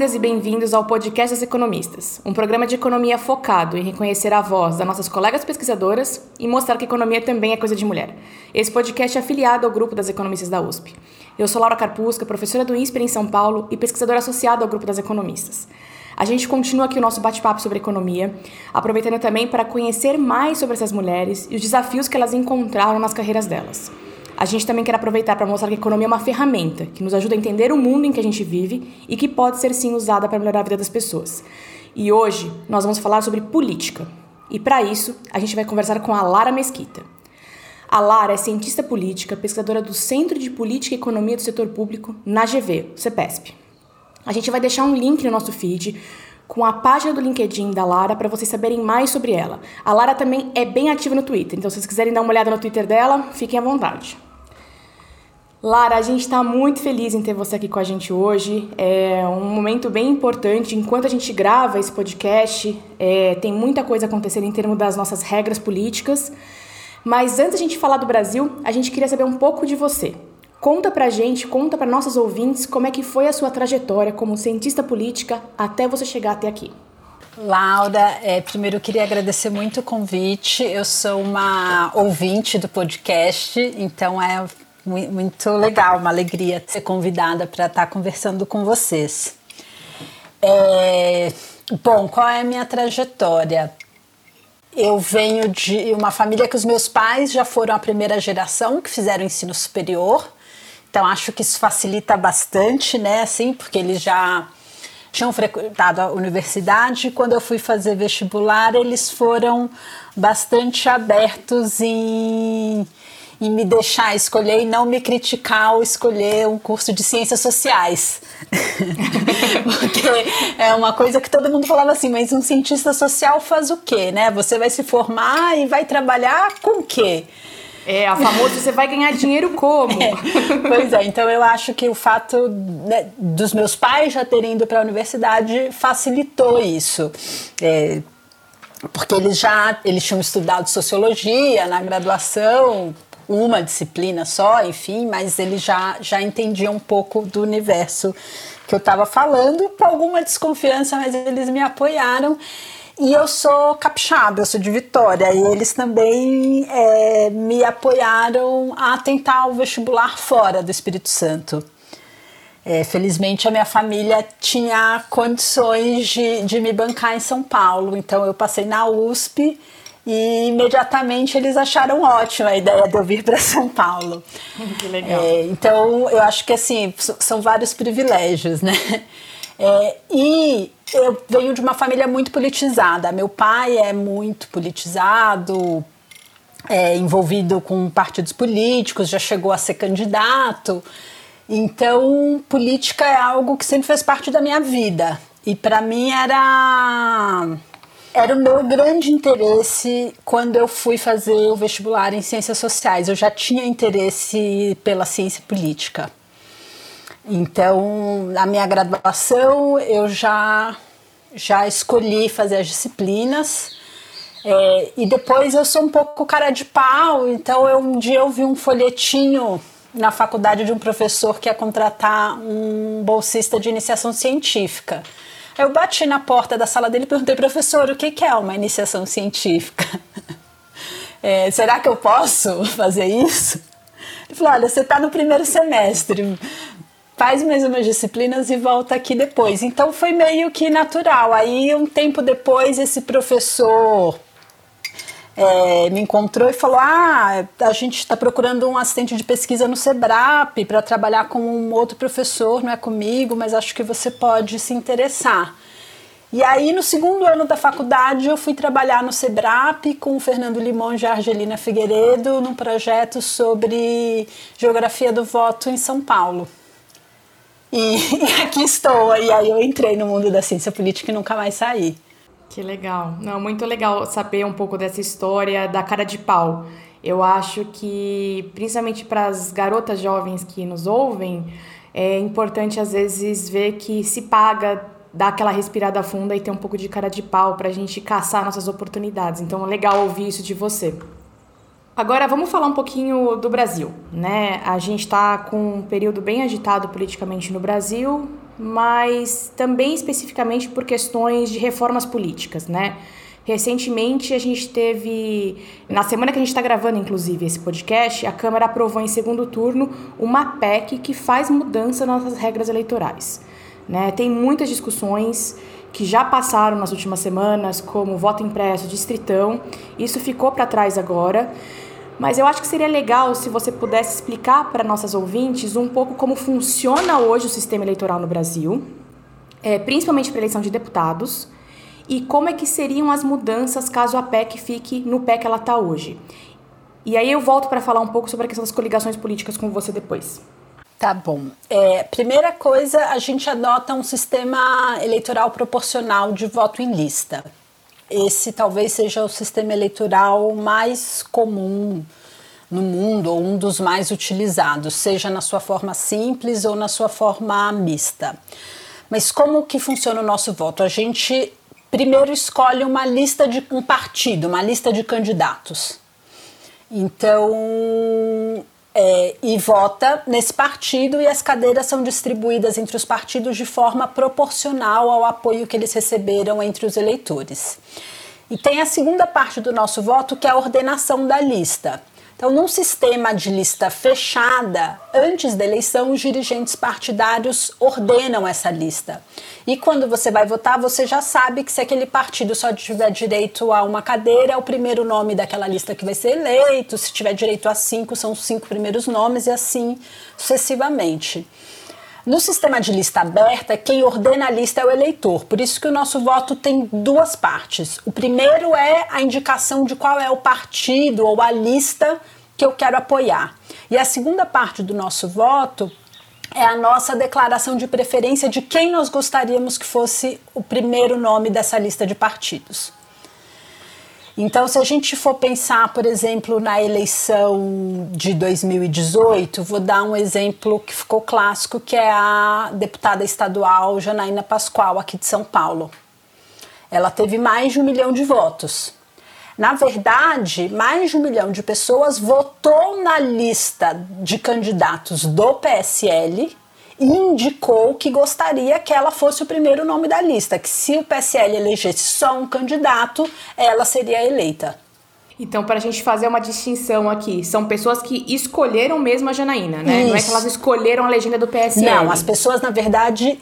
Bem-vindas e bem-vindos ao Podcast das Economistas, um programa de economia focado em reconhecer a voz das nossas colegas pesquisadoras e mostrar que economia também é coisa de mulher. Esse podcast é afiliado ao grupo das economistas da USP. Eu sou Laura Carpusca, professora do INSPER em São Paulo e pesquisadora associada ao grupo das economistas. A gente continua aqui o nosso bate-papo sobre economia, aproveitando também para conhecer mais sobre essas mulheres e os desafios que elas encontraram nas carreiras delas a gente também quer aproveitar para mostrar que a economia é uma ferramenta que nos ajuda a entender o mundo em que a gente vive e que pode ser sim usada para melhorar a vida das pessoas. E hoje nós vamos falar sobre política. E para isso, a gente vai conversar com a Lara Mesquita. A Lara é cientista política, pesquisadora do Centro de Política e Economia do Setor Público, na GV, CEPESP. A gente vai deixar um link no nosso feed com a página do LinkedIn da Lara para vocês saberem mais sobre ela. A Lara também é bem ativa no Twitter, então se vocês quiserem dar uma olhada no Twitter dela, fiquem à vontade. Lara, a gente está muito feliz em ter você aqui com a gente hoje. É um momento bem importante. Enquanto a gente grava esse podcast, é, tem muita coisa acontecendo em termos das nossas regras políticas. Mas antes a gente falar do Brasil, a gente queria saber um pouco de você. Conta pra gente, conta para nossos ouvintes como é que foi a sua trajetória como cientista política até você chegar até aqui. Laura, é, primeiro eu queria agradecer muito o convite. Eu sou uma ouvinte do podcast, então é muito legal, uma alegria ser convidada para estar tá conversando com vocês. É, bom, qual é a minha trajetória? Eu venho de uma família que os meus pais já foram a primeira geração que fizeram ensino superior, então acho que isso facilita bastante, né? Assim, porque eles já tinham frequentado a universidade. Quando eu fui fazer vestibular, eles foram bastante abertos em e me deixar escolher e não me criticar ao escolher um curso de ciências sociais. Porque é uma coisa que todo mundo falava assim, mas um cientista social faz o quê, né? Você vai se formar e vai trabalhar com o quê? É, a famosa você vai ganhar dinheiro como? É, pois é, então eu acho que o fato né, dos meus pais já terem ido para a universidade facilitou isso. É, porque eles já eles tinham estudado sociologia na graduação, uma disciplina só, enfim, mas ele já, já entendia um pouco do universo que eu estava falando, com alguma desconfiança, mas eles me apoiaram. E eu sou capixaba, eu sou de Vitória, e eles também é, me apoiaram a tentar o vestibular fora do Espírito Santo. É, felizmente a minha família tinha condições de, de me bancar em São Paulo, então eu passei na USP e imediatamente eles acharam ótima a ideia de eu vir para São Paulo. Que legal. É, então eu acho que assim são vários privilégios, né? É, e eu venho de uma família muito politizada. Meu pai é muito politizado, é, envolvido com partidos políticos, já chegou a ser candidato. Então, política é algo que sempre fez parte da minha vida. E para mim era era o meu grande interesse quando eu fui fazer o vestibular em ciências sociais. Eu já tinha interesse pela ciência política. Então, na minha graduação, eu já, já escolhi fazer as disciplinas. É, e depois eu sou um pouco cara de pau, então eu, um dia eu vi um folhetinho na faculdade de um professor que ia contratar um bolsista de iniciação científica. Eu bati na porta da sala dele e perguntei, professor, o que é uma iniciação científica? É, será que eu posso fazer isso? Ele falou: olha, você está no primeiro semestre, faz mais umas disciplinas e volta aqui depois. Então foi meio que natural. Aí, um tempo depois, esse professor é, me encontrou e falou: Ah, a gente está procurando um assistente de pesquisa no SEBRAP para trabalhar com um outro professor, não é comigo, mas acho que você pode se interessar. E aí, no segundo ano da faculdade, eu fui trabalhar no SEBRAP com o Fernando Limão e a Argelina Figueiredo num projeto sobre geografia do voto em São Paulo. E, e aqui estou, e aí eu entrei no mundo da ciência política e nunca mais saí. Que legal. Não, muito legal saber um pouco dessa história da cara de pau. Eu acho que, principalmente para as garotas jovens que nos ouvem, é importante às vezes ver que se paga dar aquela respirada funda e ter um pouco de cara de pau para a gente caçar nossas oportunidades. Então legal ouvir isso de você. Agora vamos falar um pouquinho do Brasil, né? A gente está com um período bem agitado politicamente no Brasil, mas também especificamente por questões de reformas políticas, né? Recentemente a gente teve, na semana que a gente está gravando, inclusive, esse podcast, a Câmara aprovou em segundo turno uma PEC que faz mudança nas regras eleitorais. Né? Tem muitas discussões que já passaram nas últimas semanas, como voto impresso, distritão. Isso ficou para trás agora. Mas eu acho que seria legal se você pudesse explicar para nossas ouvintes um pouco como funciona hoje o sistema eleitoral no Brasil, é, principalmente para eleição de deputados, e como é que seriam as mudanças caso a PEC fique no pé que ela está hoje. E aí eu volto para falar um pouco sobre a questão das coligações políticas com você depois. Tá bom. É, primeira coisa, a gente adota um sistema eleitoral proporcional de voto em lista. Esse talvez seja o sistema eleitoral mais comum no mundo, ou um dos mais utilizados, seja na sua forma simples ou na sua forma mista. Mas como que funciona o nosso voto? A gente primeiro escolhe uma lista de um partido, uma lista de candidatos. Então, é, e vota nesse partido e as cadeiras são distribuídas entre os partidos de forma proporcional ao apoio que eles receberam entre os eleitores. E tem a segunda parte do nosso voto, que é a ordenação da lista. Então, num sistema de lista fechada, antes da eleição, os dirigentes partidários ordenam essa lista. E quando você vai votar, você já sabe que se aquele partido só tiver direito a uma cadeira, é o primeiro nome daquela lista que vai ser eleito. Se tiver direito a cinco, são os cinco primeiros nomes, e assim sucessivamente. No sistema de lista aberta, quem ordena a lista é o eleitor, por isso que o nosso voto tem duas partes. O primeiro é a indicação de qual é o partido ou a lista que eu quero apoiar. E a segunda parte do nosso voto é a nossa declaração de preferência de quem nós gostaríamos que fosse o primeiro nome dessa lista de partidos. Então, se a gente for pensar, por exemplo, na eleição de 2018, vou dar um exemplo que ficou clássico, que é a deputada estadual Janaína Pascoal, aqui de São Paulo. Ela teve mais de um milhão de votos. Na verdade, mais de um milhão de pessoas votou na lista de candidatos do PSL indicou que gostaria que ela fosse o primeiro nome da lista, que se o PSL elegesse só um candidato, ela seria eleita. Então, para a gente fazer uma distinção aqui, são pessoas que escolheram mesmo a Janaína, né? Isso. Não é que elas escolheram a legenda do PSL. Não, as pessoas, na verdade,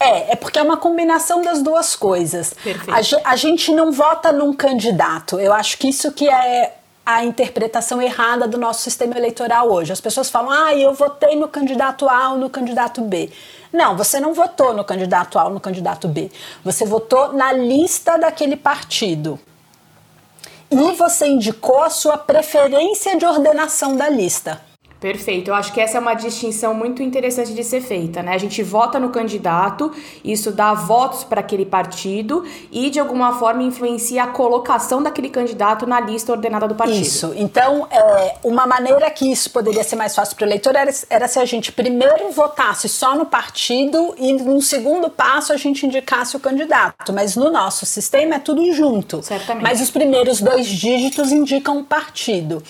é, é porque é uma combinação das duas coisas. Perfeito. A, a gente não vota num candidato. Eu acho que isso que é a interpretação errada do nosso sistema eleitoral hoje. As pessoas falam, ah, eu votei no candidato A ou no candidato B. Não, você não votou no candidato A ou no candidato B. Você votou na lista daquele partido. E você indicou a sua preferência de ordenação da lista. Perfeito. Eu acho que essa é uma distinção muito interessante de ser feita, né? A gente vota no candidato, isso dá votos para aquele partido e de alguma forma influencia a colocação daquele candidato na lista ordenada do partido. Isso. Então, é, uma maneira que isso poderia ser mais fácil para o eleitor era, era se a gente primeiro votasse só no partido e num segundo passo a gente indicasse o candidato. Mas no nosso sistema é tudo junto. Certamente. Mas os primeiros dois dígitos indicam o partido.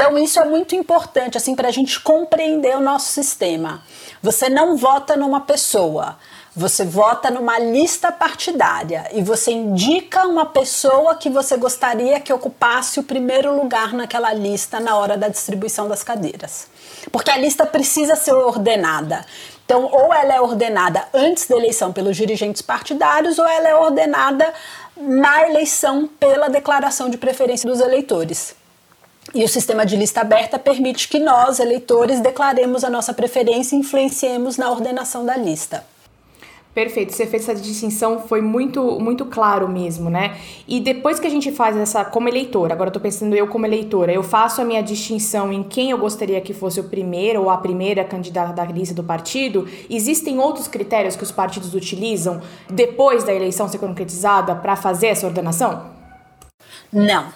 Então, isso é muito importante assim para a gente compreender o nosso sistema. Você não vota numa pessoa, você vota numa lista partidária e você indica uma pessoa que você gostaria que ocupasse o primeiro lugar naquela lista na hora da distribuição das cadeiras. Porque a lista precisa ser ordenada. Então, ou ela é ordenada antes da eleição pelos dirigentes partidários, ou ela é ordenada na eleição pela declaração de preferência dos eleitores. E o sistema de lista aberta permite que nós, eleitores, declaremos a nossa preferência e influenciemos na ordenação da lista. Perfeito, você fez essa distinção, foi muito, muito claro mesmo, né? E depois que a gente faz essa, como eleitor, agora eu tô pensando eu como eleitora, eu faço a minha distinção em quem eu gostaria que fosse o primeiro ou a primeira candidata da lista do partido, existem outros critérios que os partidos utilizam depois da eleição ser concretizada para fazer essa ordenação? Não,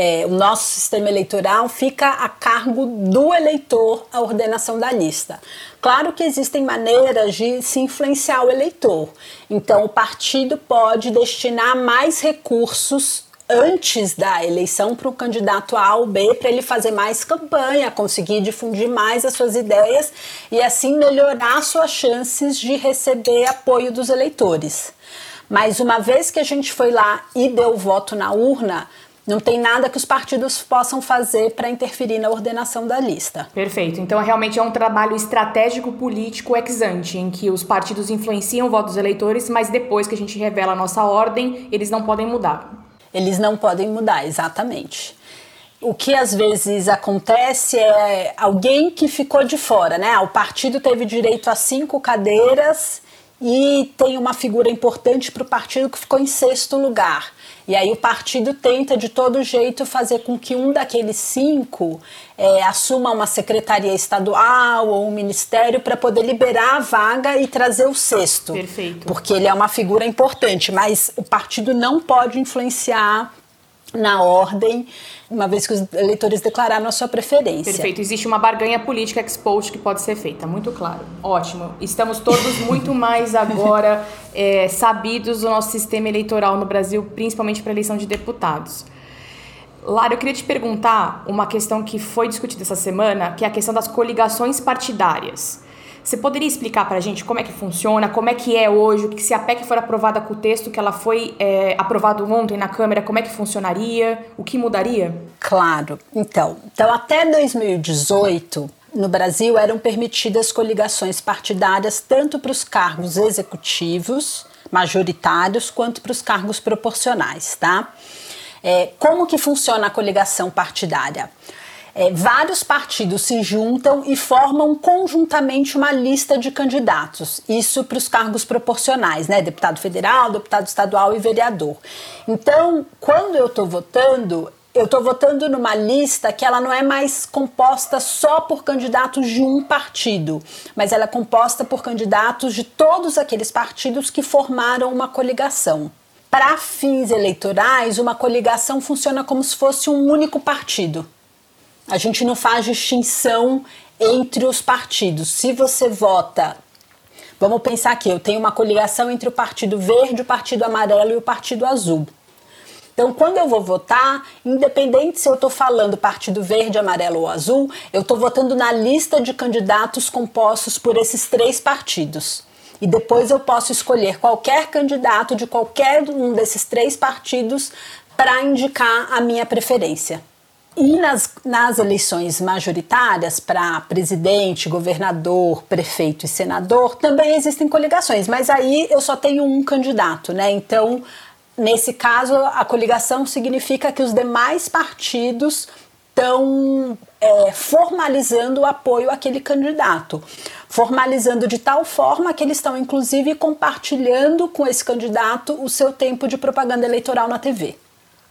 é, o nosso sistema eleitoral fica a cargo do eleitor a ordenação da lista. Claro que existem maneiras de se influenciar o eleitor. Então, o partido pode destinar mais recursos antes da eleição para o candidato A ou B para ele fazer mais campanha, conseguir difundir mais as suas ideias e assim melhorar suas chances de receber apoio dos eleitores. Mas uma vez que a gente foi lá e deu o voto na urna, não tem nada que os partidos possam fazer para interferir na ordenação da lista. Perfeito. Então, realmente é um trabalho estratégico político ex ante, em que os partidos influenciam o voto dos eleitores, mas depois que a gente revela a nossa ordem, eles não podem mudar. Eles não podem mudar, exatamente. O que às vezes acontece é alguém que ficou de fora, né? O partido teve direito a cinco cadeiras e tem uma figura importante para o partido que ficou em sexto lugar. E aí o partido tenta de todo jeito fazer com que um daqueles cinco é, assuma uma secretaria estadual ou um ministério para poder liberar a vaga e trazer o sexto. Perfeito. Porque ele é uma figura importante, mas o partido não pode influenciar na ordem, uma vez que os eleitores declararam a sua preferência. Perfeito. Existe uma barganha política expost que pode ser feita, muito claro. Ótimo. Estamos todos muito mais agora é, sabidos do nosso sistema eleitoral no Brasil, principalmente para a eleição de deputados. Lara, eu queria te perguntar uma questão que foi discutida essa semana, que é a questão das coligações partidárias. Você poderia explicar para a gente como é que funciona, como é que é hoje, que se a PEC for aprovada com o texto que ela foi é, aprovado ontem na Câmara, como é que funcionaria, o que mudaria? Claro. Então, então até 2018 no Brasil eram permitidas coligações partidárias tanto para os cargos executivos majoritários quanto para os cargos proporcionais, tá? É, como que funciona a coligação partidária? É, vários partidos se juntam e formam conjuntamente uma lista de candidatos. Isso para os cargos proporcionais, né? Deputado federal, deputado estadual e vereador. Então, quando eu estou votando, eu estou votando numa lista que ela não é mais composta só por candidatos de um partido, mas ela é composta por candidatos de todos aqueles partidos que formaram uma coligação. Para fins eleitorais, uma coligação funciona como se fosse um único partido. A gente não faz distinção entre os partidos. Se você vota, vamos pensar aqui, eu tenho uma coligação entre o Partido Verde, o Partido Amarelo e o Partido Azul. Então, quando eu vou votar, independente se eu estou falando Partido Verde, Amarelo ou Azul, eu estou votando na lista de candidatos compostos por esses três partidos. E depois eu posso escolher qualquer candidato de qualquer um desses três partidos para indicar a minha preferência. E nas, nas eleições majoritárias para presidente, governador, prefeito e senador também existem coligações, mas aí eu só tenho um candidato, né? Então, nesse caso, a coligação significa que os demais partidos estão é, formalizando o apoio àquele candidato, formalizando de tal forma que eles estão, inclusive, compartilhando com esse candidato o seu tempo de propaganda eleitoral na TV.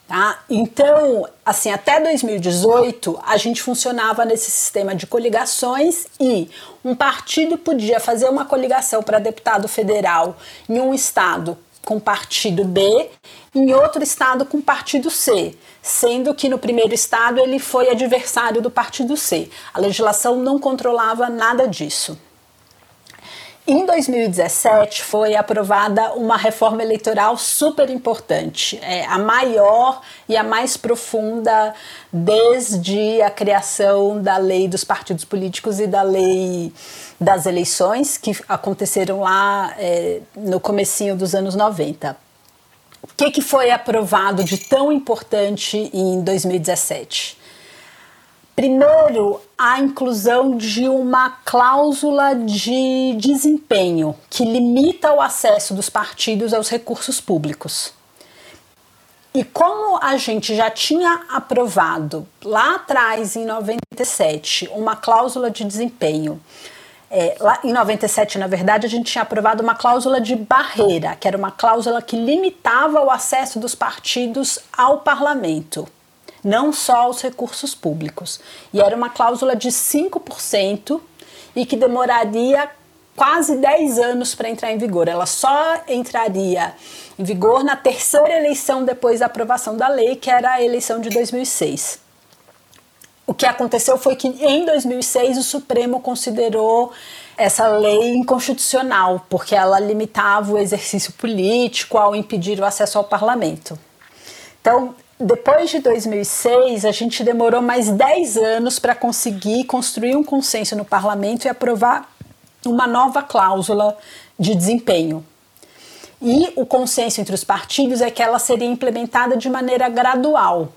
Tá? Então, assim, até 2018 a gente funcionava nesse sistema de coligações e um partido podia fazer uma coligação para deputado federal em um estado com partido B, em outro estado com partido C, sendo que no primeiro estado ele foi adversário do partido C. A legislação não controlava nada disso. Em 2017 foi aprovada uma reforma eleitoral super importante, é a maior e a mais profunda desde a criação da lei dos partidos políticos e da lei das eleições que aconteceram lá é, no comecinho dos anos 90. O que, que foi aprovado de tão importante em 2017? Primeiro, a inclusão de uma cláusula de desempenho que limita o acesso dos partidos aos recursos públicos. E como a gente já tinha aprovado lá atrás, em 97, uma cláusula de desempenho, é, lá em 97, na verdade, a gente tinha aprovado uma cláusula de barreira, que era uma cláusula que limitava o acesso dos partidos ao parlamento não só aos recursos públicos. E era uma cláusula de 5% e que demoraria quase 10 anos para entrar em vigor. Ela só entraria em vigor na terceira eleição depois da aprovação da lei, que era a eleição de 2006. O que aconteceu foi que em 2006 o Supremo considerou essa lei inconstitucional, porque ela limitava o exercício político ao impedir o acesso ao parlamento. Então, depois de 2006, a gente demorou mais 10 anos para conseguir construir um consenso no parlamento e aprovar uma nova cláusula de desempenho. E o consenso entre os partidos é que ela seria implementada de maneira gradual,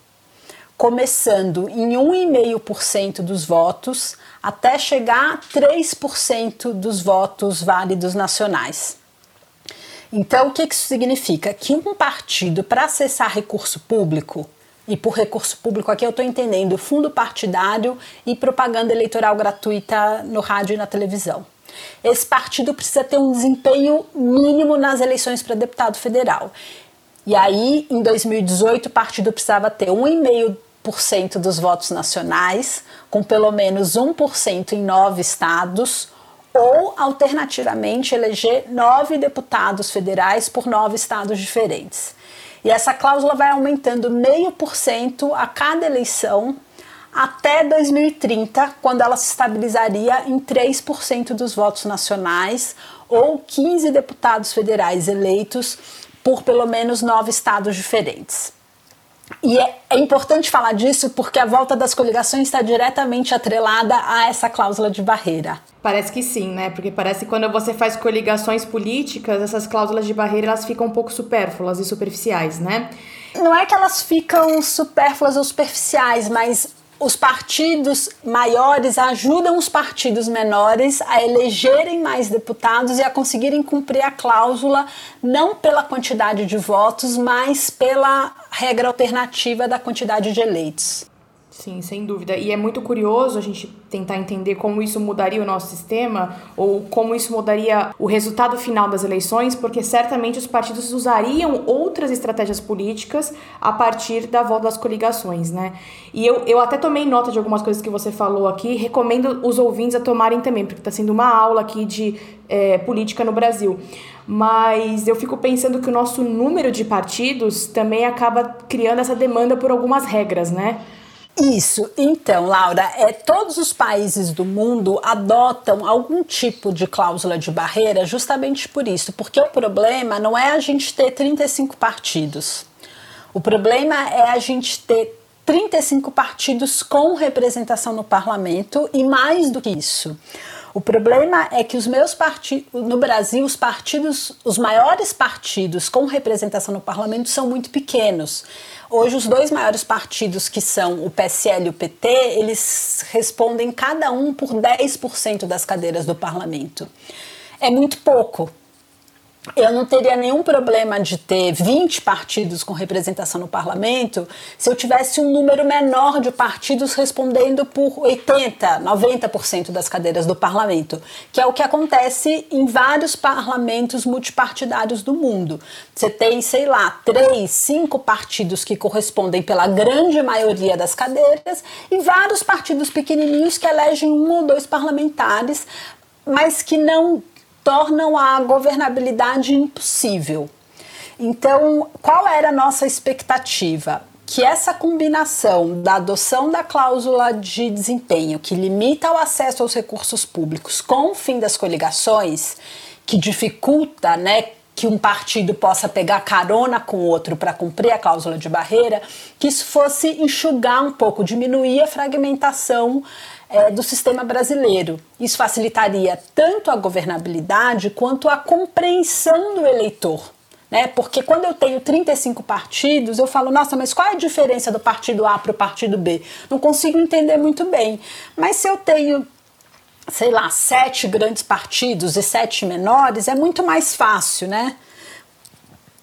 começando em 1,5% dos votos até chegar a 3% dos votos válidos nacionais. Então, o que isso significa? Que um partido, para acessar recurso público, e por recurso público aqui eu estou entendendo fundo partidário e propaganda eleitoral gratuita no rádio e na televisão. Esse partido precisa ter um desempenho mínimo nas eleições para deputado federal. E aí, em 2018, o partido precisava ter 1,5% dos votos nacionais, com pelo menos 1% em nove estados, ou, alternativamente, eleger nove deputados federais por nove estados diferentes. E essa cláusula vai aumentando meio por cento a cada eleição até 2030, quando ela se estabilizaria em 3% dos votos nacionais ou 15 deputados federais eleitos por pelo menos nove estados diferentes. E é, é, importante falar disso porque a volta das coligações está diretamente atrelada a essa cláusula de barreira. Parece que sim, né? Porque parece que quando você faz coligações políticas, essas cláusulas de barreira elas ficam um pouco supérfluas e superficiais, né? Não é que elas ficam supérfluas ou superficiais, mas os partidos maiores ajudam os partidos menores a elegerem mais deputados e a conseguirem cumprir a cláusula não pela quantidade de votos, mas pela regra alternativa da quantidade de eleitos. Sim, sem dúvida. E é muito curioso a gente tentar entender como isso mudaria o nosso sistema ou como isso mudaria o resultado final das eleições, porque certamente os partidos usariam outras estratégias políticas a partir da volta das coligações, né? E eu, eu até tomei nota de algumas coisas que você falou aqui, recomendo os ouvintes a tomarem também, porque está sendo uma aula aqui de é, política no Brasil mas eu fico pensando que o nosso número de partidos também acaba criando essa demanda por algumas regras, né? Isso. Então, Laura, é, todos os países do mundo adotam algum tipo de cláusula de barreira justamente por isso, porque o problema não é a gente ter 35 partidos. O problema é a gente ter 35 partidos com representação no parlamento e mais do que isso. O problema é que os meus partidos, no Brasil, os partidos, os maiores partidos com representação no parlamento são muito pequenos. Hoje, os dois maiores partidos, que são o PSL e o PT, eles respondem cada um por 10% das cadeiras do parlamento. É muito pouco eu não teria nenhum problema de ter 20 partidos com representação no parlamento se eu tivesse um número menor de partidos respondendo por 80, 90% das cadeiras do parlamento, que é o que acontece em vários parlamentos multipartidários do mundo. Você tem, sei lá, três, cinco partidos que correspondem pela grande maioria das cadeiras e vários partidos pequenininhos que elegem um ou dois parlamentares mas que não tornam a governabilidade impossível. Então, qual era a nossa expectativa? Que essa combinação da adoção da cláusula de desempenho, que limita o acesso aos recursos públicos, com o fim das coligações, que dificulta né, que um partido possa pegar carona com outro para cumprir a cláusula de barreira, que isso fosse enxugar um pouco, diminuir a fragmentação é, do sistema brasileiro. Isso facilitaria tanto a governabilidade quanto a compreensão do eleitor. Né? Porque quando eu tenho 35 partidos, eu falo, nossa, mas qual é a diferença do partido A para o partido B? Não consigo entender muito bem. Mas se eu tenho sei lá, sete grandes partidos e sete menores, é muito mais fácil, né?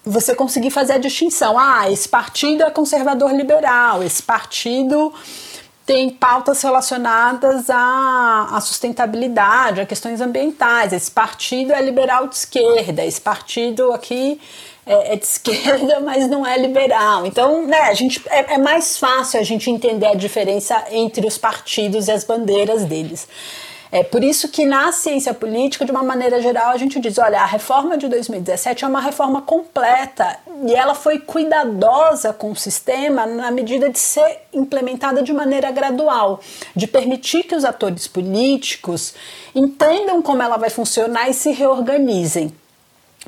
Você conseguir fazer a distinção. Ah, esse partido é conservador liberal, esse partido tem pautas relacionadas à, à, sustentabilidade, a questões ambientais. Esse partido é liberal de esquerda, esse partido aqui é, é de esquerda, mas não é liberal. Então, né, a gente, é, é mais fácil a gente entender a diferença entre os partidos e as bandeiras deles. É por isso que na ciência política, de uma maneira geral, a gente diz: olha, a reforma de 2017 é uma reforma completa e ela foi cuidadosa com o sistema na medida de ser implementada de maneira gradual, de permitir que os atores políticos entendam como ela vai funcionar e se reorganizem.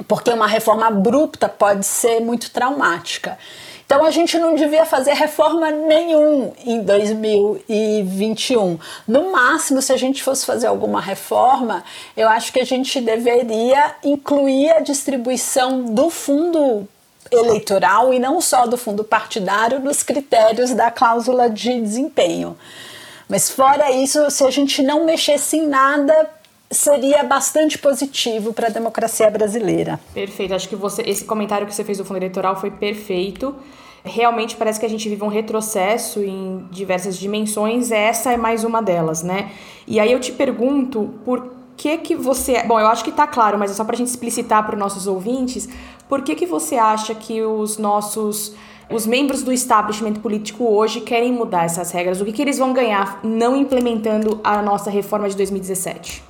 Porque uma reforma abrupta pode ser muito traumática. Então a gente não devia fazer reforma nenhum em 2021. No máximo, se a gente fosse fazer alguma reforma, eu acho que a gente deveria incluir a distribuição do fundo eleitoral e não só do fundo partidário nos critérios da cláusula de desempenho. Mas fora isso, se a gente não mexesse em nada, seria bastante positivo para a democracia brasileira. Perfeito. Acho que você, esse comentário que você fez do fundo eleitoral foi perfeito. Realmente parece que a gente vive um retrocesso em diversas dimensões. Essa é mais uma delas, né? E aí eu te pergunto por que que você, bom, eu acho que está claro, mas é só para a gente explicitar para os nossos ouvintes, por que que você acha que os nossos os membros do establishment político hoje querem mudar essas regras? O que, que eles vão ganhar não implementando a nossa reforma de 2017?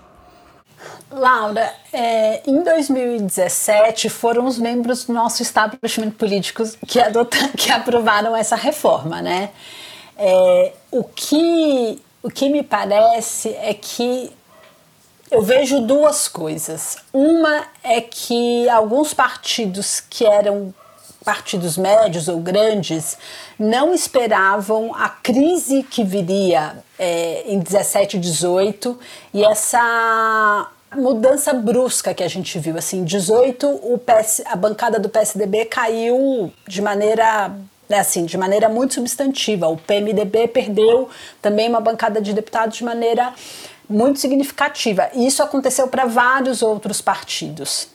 Laura, é, em 2017 foram os membros do nosso establishment político que, adotam, que aprovaram essa reforma, né? É, o, que, o que me parece é que eu vejo duas coisas. Uma é que alguns partidos que eram partidos médios ou grandes não esperavam a crise que viria é, em 17 e 18 e essa mudança brusca que a gente viu. Assim, 18 o PS, a bancada do PSDB caiu de maneira né, assim, de maneira muito substantiva. O PMDB perdeu também uma bancada de deputados de maneira muito significativa. E isso aconteceu para vários outros partidos.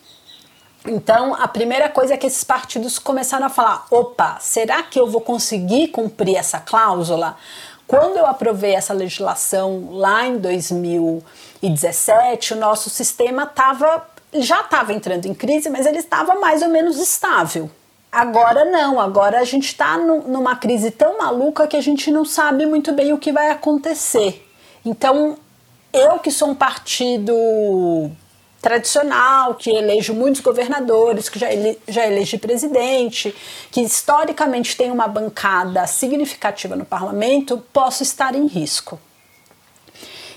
Então, a primeira coisa é que esses partidos começaram a falar: opa, será que eu vou conseguir cumprir essa cláusula? Quando eu aprovei essa legislação lá em 2017, o nosso sistema tava, já estava entrando em crise, mas ele estava mais ou menos estável. Agora não, agora a gente está numa crise tão maluca que a gente não sabe muito bem o que vai acontecer. Então, eu que sou um partido tradicional, que elege muitos governadores, que já, ele, já elege presidente, que historicamente tem uma bancada significativa no parlamento, posso estar em risco.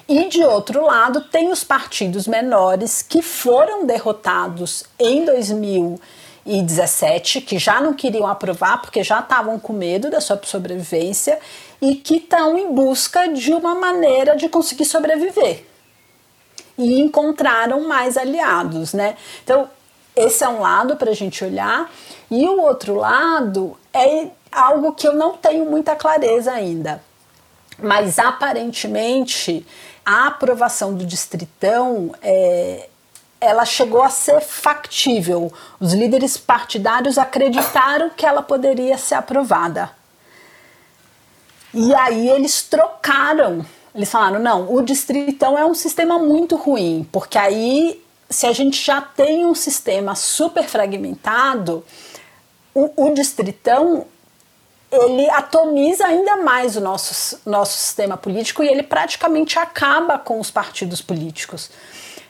E de outro lado, tem os partidos menores que foram derrotados em 2017, que já não queriam aprovar porque já estavam com medo da sua sobrevivência e que estão em busca de uma maneira de conseguir sobreviver e encontraram mais aliados, né? Então, esse é um lado para a gente olhar, e o outro lado é algo que eu não tenho muita clareza ainda. Mas aparentemente a aprovação do distritão é, ela chegou a ser factível. Os líderes partidários acreditaram que ela poderia ser aprovada. E aí eles trocaram eles falaram: não, o distritão é um sistema muito ruim, porque aí, se a gente já tem um sistema super fragmentado, o, o distritão ele atomiza ainda mais o nosso, nosso sistema político e ele praticamente acaba com os partidos políticos.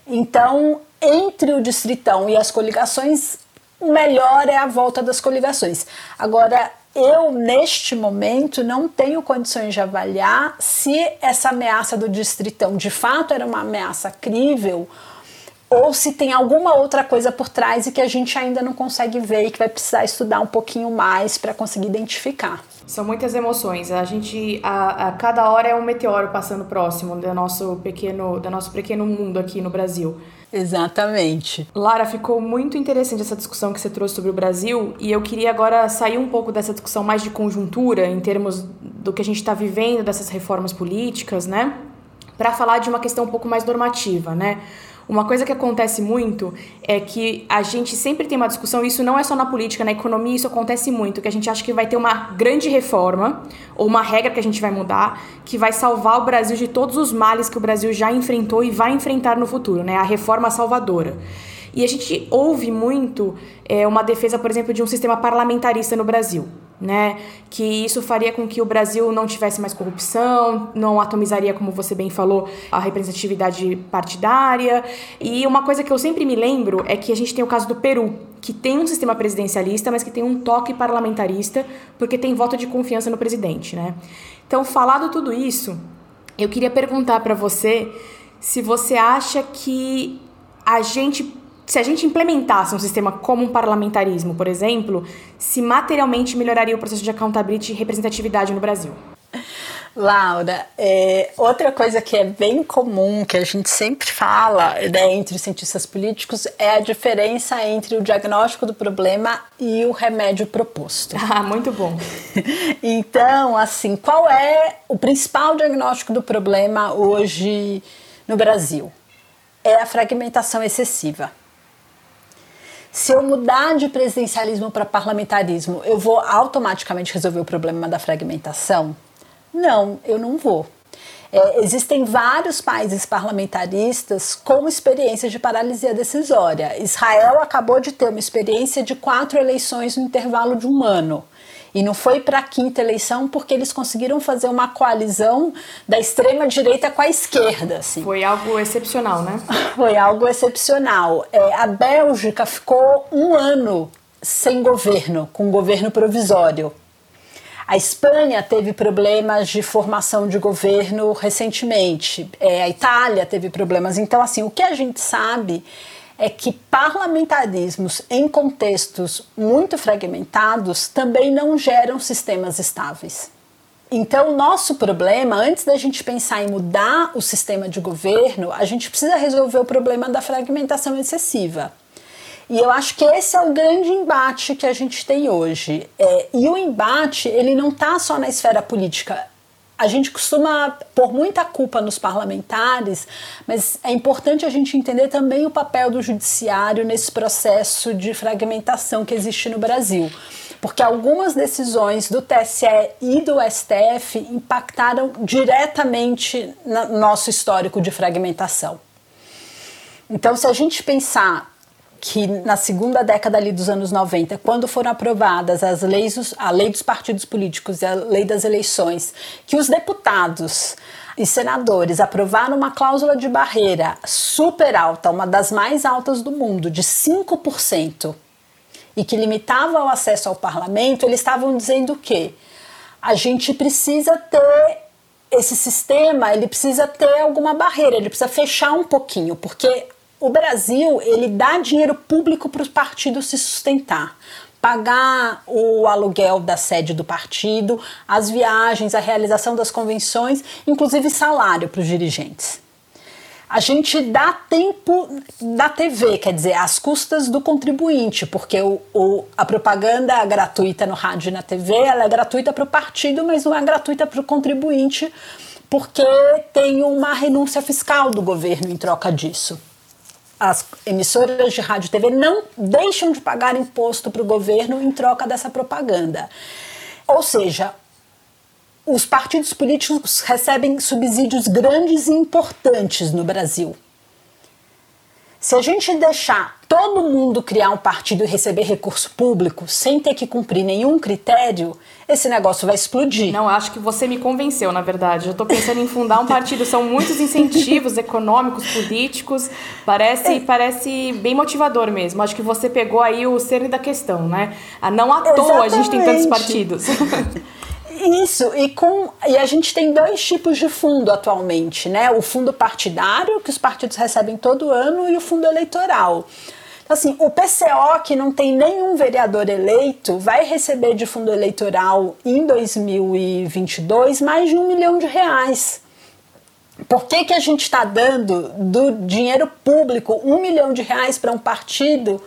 Então, entre o distritão e as coligações, o melhor é a volta das coligações. Agora, eu, neste momento, não tenho condições de avaliar se essa ameaça do distritão de fato era uma ameaça crível ou se tem alguma outra coisa por trás e que a gente ainda não consegue ver e que vai precisar estudar um pouquinho mais para conseguir identificar. São muitas emoções. A gente, a, a, cada hora é um meteoro passando próximo do nosso pequeno, do nosso pequeno mundo aqui no Brasil. Exatamente. Lara, ficou muito interessante essa discussão que você trouxe sobre o Brasil e eu queria agora sair um pouco dessa discussão mais de conjuntura, em termos do que a gente está vivendo, dessas reformas políticas, né? Para falar de uma questão um pouco mais normativa, né? Uma coisa que acontece muito é que a gente sempre tem uma discussão, isso não é só na política, na economia isso acontece muito, que a gente acha que vai ter uma grande reforma ou uma regra que a gente vai mudar que vai salvar o Brasil de todos os males que o Brasil já enfrentou e vai enfrentar no futuro, né? A reforma salvadora. E a gente ouve muito é, uma defesa, por exemplo, de um sistema parlamentarista no Brasil né? Que isso faria com que o Brasil não tivesse mais corrupção, não atomizaria, como você bem falou, a representatividade partidária. E uma coisa que eu sempre me lembro é que a gente tem o caso do Peru, que tem um sistema presidencialista, mas que tem um toque parlamentarista, porque tem voto de confiança no presidente, né? Então, falado tudo isso, eu queria perguntar para você se você acha que a gente se a gente implementasse um sistema como um parlamentarismo, por exemplo, se materialmente melhoraria o processo de accountability e representatividade no Brasil? Laura, é, outra coisa que é bem comum, que a gente sempre fala né, entre os cientistas políticos, é a diferença entre o diagnóstico do problema e o remédio proposto. Ah, muito bom. então, assim, qual é o principal diagnóstico do problema hoje no Brasil? É a fragmentação excessiva. Se eu mudar de presidencialismo para parlamentarismo, eu vou automaticamente resolver o problema da fragmentação? Não, eu não vou. É, existem vários países parlamentaristas com experiência de paralisia decisória. Israel acabou de ter uma experiência de quatro eleições no intervalo de um ano. E não foi para a quinta eleição porque eles conseguiram fazer uma coalizão da extrema direita com a esquerda. Assim. Foi algo excepcional, né? Foi algo excepcional. É, a Bélgica ficou um ano sem governo, com governo provisório. A Espanha teve problemas de formação de governo recentemente. É, a Itália teve problemas. Então, assim, o que a gente sabe é que parlamentarismos em contextos muito fragmentados também não geram sistemas estáveis. Então, o nosso problema, antes da gente pensar em mudar o sistema de governo, a gente precisa resolver o problema da fragmentação excessiva. E eu acho que esse é o grande embate que a gente tem hoje. É, e o embate, ele não está só na esfera política. A gente costuma pôr muita culpa nos parlamentares, mas é importante a gente entender também o papel do judiciário nesse processo de fragmentação que existe no Brasil. Porque algumas decisões do TSE e do STF impactaram diretamente no nosso histórico de fragmentação. Então, se a gente pensar que na segunda década ali dos anos 90, quando foram aprovadas as leis, a lei dos partidos políticos e a lei das eleições, que os deputados e senadores aprovaram uma cláusula de barreira super alta, uma das mais altas do mundo, de 5%, e que limitava o acesso ao parlamento, eles estavam dizendo que a gente precisa ter esse sistema, ele precisa ter alguma barreira, ele precisa fechar um pouquinho, porque o Brasil ele dá dinheiro público para os partidos se sustentar. Pagar o aluguel da sede do partido, as viagens, a realização das convenções, inclusive salário para os dirigentes. A gente dá tempo da TV, quer dizer, às custas do contribuinte, porque o, o, a propaganda gratuita no rádio e na TV ela é gratuita para o partido, mas não é gratuita para o contribuinte, porque tem uma renúncia fiscal do governo em troca disso as emissoras de rádio e TV não deixam de pagar imposto para o governo em troca dessa propaganda. Ou seja, os partidos políticos recebem subsídios grandes e importantes no Brasil. Se a gente deixar todo mundo criar um partido e receber recurso público sem ter que cumprir nenhum critério, esse negócio vai explodir. Não, acho que você me convenceu, na verdade. Eu estou pensando em fundar um partido. São muitos incentivos econômicos, políticos. Parece, é. parece bem motivador mesmo. Acho que você pegou aí o cerne da questão, né? Ah, não à Exatamente. toa a gente tem tantos partidos. Isso, e, com, e a gente tem dois tipos de fundo atualmente, né? O fundo partidário, que os partidos recebem todo ano, e o fundo eleitoral. Então, assim, o PCO, que não tem nenhum vereador eleito, vai receber de fundo eleitoral em 2022 mais de um milhão de reais. Por que, que a gente está dando do dinheiro público um milhão de reais para um partido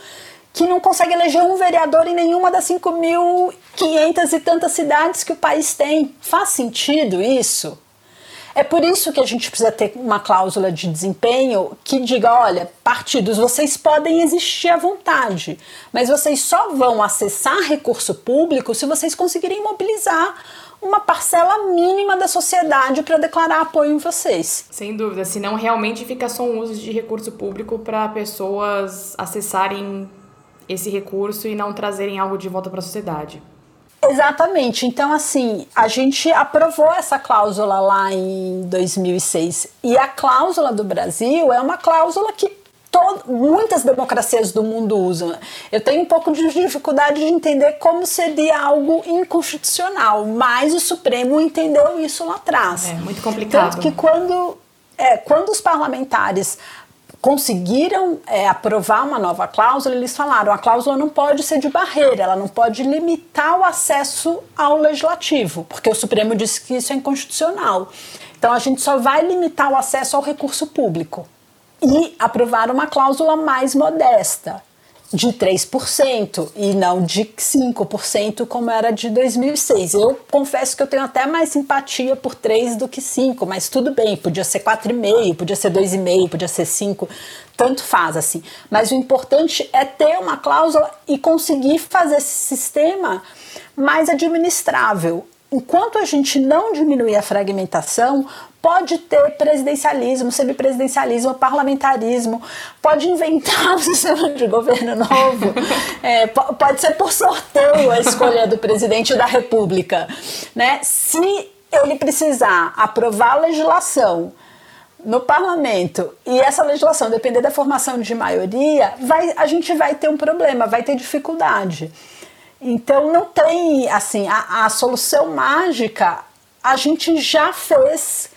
que não consegue eleger um vereador em nenhuma das 5.500 e tantas cidades que o país tem. Faz sentido isso? É por isso que a gente precisa ter uma cláusula de desempenho que diga: olha, partidos, vocês podem existir à vontade, mas vocês só vão acessar recurso público se vocês conseguirem mobilizar uma parcela mínima da sociedade para declarar apoio em vocês. Sem dúvida, senão realmente fica só um uso de recurso público para pessoas acessarem esse recurso e não trazerem algo de volta para a sociedade. Exatamente. Então, assim, a gente aprovou essa cláusula lá em 2006. E a cláusula do Brasil é uma cláusula que todo, muitas democracias do mundo usam. Eu tenho um pouco de dificuldade de entender como seria algo inconstitucional, mas o Supremo entendeu isso lá atrás. É muito complicado. Tanto que quando, é, quando os parlamentares conseguiram é, aprovar uma nova cláusula, eles falaram a cláusula não pode ser de barreira, ela não pode limitar o acesso ao legislativo, porque o Supremo disse que isso é inconstitucional. Então a gente só vai limitar o acesso ao recurso público e aprovar uma cláusula mais modesta, de 3% e não de 5%, como era de 2006. Eu confesso que eu tenho até mais simpatia por 3 do que 5, mas tudo bem, podia ser 4,5, podia ser 2,5, podia ser 5, tanto faz assim. Mas o importante é ter uma cláusula e conseguir fazer esse sistema mais administrável. Enquanto a gente não diminuir a fragmentação, pode ter presidencialismo, semipresidencialismo, parlamentarismo, pode inventar um sistema de governo novo, é, pode ser por sorteio a escolha do presidente da República. Né? Se ele precisar aprovar a legislação no parlamento e essa legislação depender da formação de maioria, vai, a gente vai ter um problema, vai ter dificuldade. Então não tem assim a, a solução mágica a gente já fez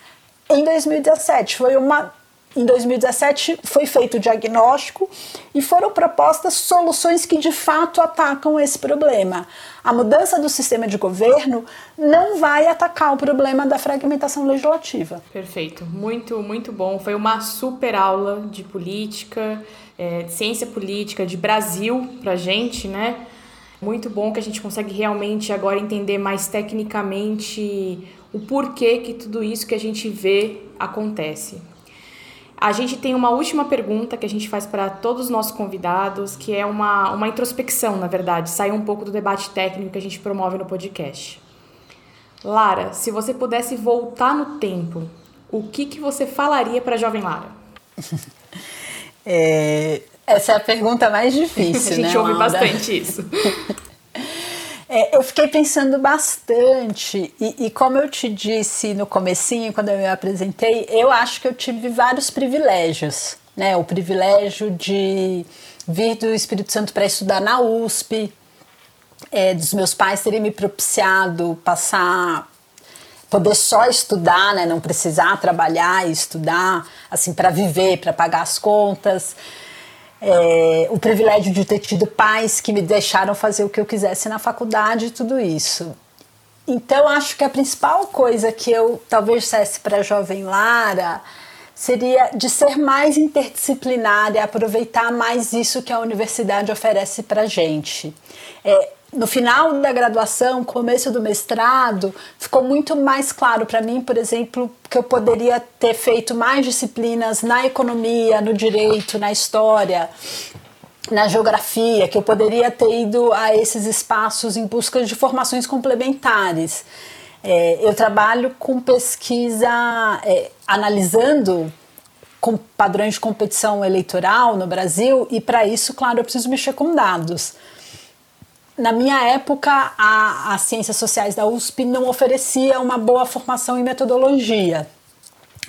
em 2017. Foi uma em 2017 foi feito o diagnóstico e foram propostas soluções que de fato atacam esse problema. A mudança do sistema de governo não vai atacar o problema da fragmentação legislativa. Perfeito, muito, muito bom. Foi uma super aula de política, é, de ciência política, de Brasil pra gente, né? Muito bom que a gente consegue realmente agora entender mais tecnicamente o porquê que tudo isso que a gente vê acontece. A gente tem uma última pergunta que a gente faz para todos os nossos convidados, que é uma, uma introspecção, na verdade, sair um pouco do debate técnico que a gente promove no podcast. Lara, se você pudesse voltar no tempo, o que, que você falaria para a jovem Lara? é, essa é a pergunta mais difícil, A gente né, ouve bastante isso. É, eu fiquei pensando bastante. E, e, como eu te disse no comecinho, quando eu me apresentei, eu acho que eu tive vários privilégios, né? O privilégio de vir do Espírito Santo para estudar na USP, é, dos meus pais terem me propiciado passar poder só estudar, né, não precisar trabalhar e estudar assim para viver, para pagar as contas é, o privilégio de ter tido pais que me deixaram fazer o que eu quisesse na faculdade e tudo isso. Então, acho que a principal coisa que eu talvez dissesse para a jovem Lara seria de ser mais interdisciplinar e aproveitar mais isso que a universidade oferece para gente. É, no final da graduação, começo do mestrado, ficou muito mais claro para mim, por exemplo, que eu poderia ter feito mais disciplinas na economia, no direito, na história, na geografia, que eu poderia ter ido a esses espaços em busca de formações complementares. É, eu trabalho com pesquisa é, analisando com padrões de competição eleitoral no Brasil e para isso, claro, eu preciso mexer com dados na minha época, a, as ciências sociais da USP não oferecia uma boa formação em metodologia.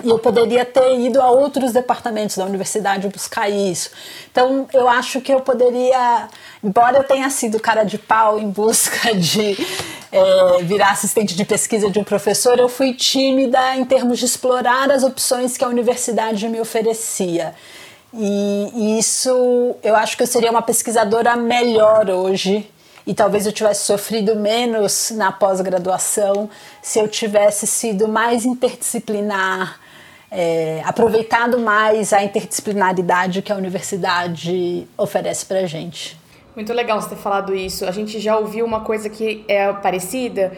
E eu poderia ter ido a outros departamentos da universidade buscar isso. Então, eu acho que eu poderia, embora eu tenha sido cara de pau em busca de é, virar assistente de pesquisa de um professor, eu fui tímida em termos de explorar as opções que a universidade me oferecia. E, isso, eu acho que eu seria uma pesquisadora melhor hoje e talvez eu tivesse sofrido menos na pós-graduação se eu tivesse sido mais interdisciplinar, é, aproveitado mais a interdisciplinaridade que a universidade oferece para gente. Muito legal você ter falado isso. A gente já ouviu uma coisa que é parecida,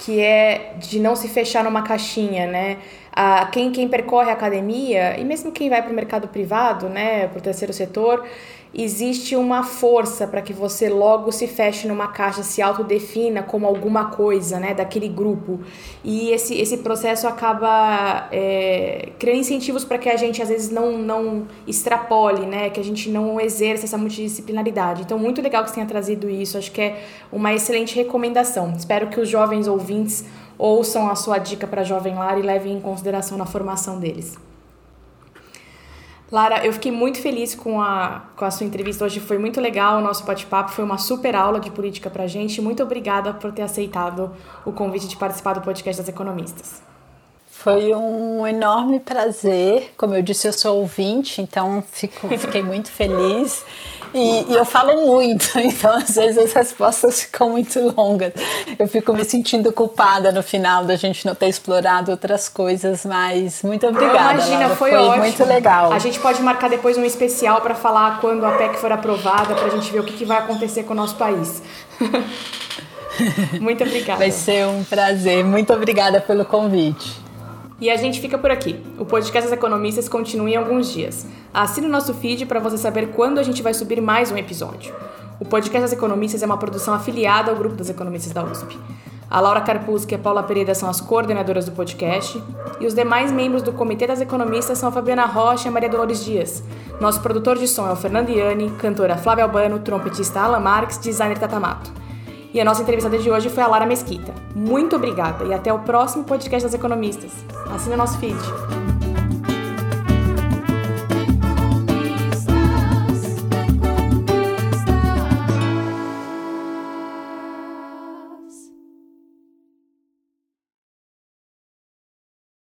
que é de não se fechar numa caixinha, né? Ah, quem, quem percorre a academia, e mesmo quem vai para o mercado privado, né, para o terceiro setor, existe uma força para que você logo se feche numa caixa, se autodefina como alguma coisa, né, daquele grupo. E esse, esse processo acaba é, criando incentivos para que a gente às vezes não, não extrapole, né, que a gente não exerça essa multidisciplinaridade. Então, muito legal que você tenha trazido isso. Acho que é uma excelente recomendação. Espero que os jovens ouvintes ouçam a sua dica para Jovem Lar e levem em consideração na formação deles. Lara, eu fiquei muito feliz com a, com a sua entrevista hoje, foi muito legal o nosso bate-papo, foi uma super aula de política pra gente. Muito obrigada por ter aceitado o convite de participar do podcast das economistas. Foi um enorme prazer. Como eu disse, eu sou ouvinte, então fico, fiquei muito feliz. E, e, eu falo muito, então às vezes as respostas ficam muito longas. Eu fico me sentindo culpada no final da gente não ter explorado outras coisas, mas muito obrigada. Imagina, Laura. foi, foi ótimo. muito legal. A gente pode marcar depois um especial para falar quando a PEC for aprovada, para a gente ver o que, que vai acontecer com o nosso país. muito obrigada. Vai ser um prazer. Muito obrigada pelo convite. E a gente fica por aqui. O podcast das economistas continua em alguns dias. Assine o nosso feed para você saber quando a gente vai subir mais um episódio. O podcast das economistas é uma produção afiliada ao grupo das economistas da USP. A Laura Carpusca e a Paula Pereira são as coordenadoras do podcast e os demais membros do Comitê das Economistas são a Fabiana Rocha e a Maria Dolores Dias. Nosso produtor de som é o Fernando Iani, cantora Flávia Albano, trompetista Alan Marques, designer Tatamato. E a nossa entrevistada de hoje foi a Lara Mesquita. Muito obrigada e até o próximo podcast das economistas. Assine o nosso feed.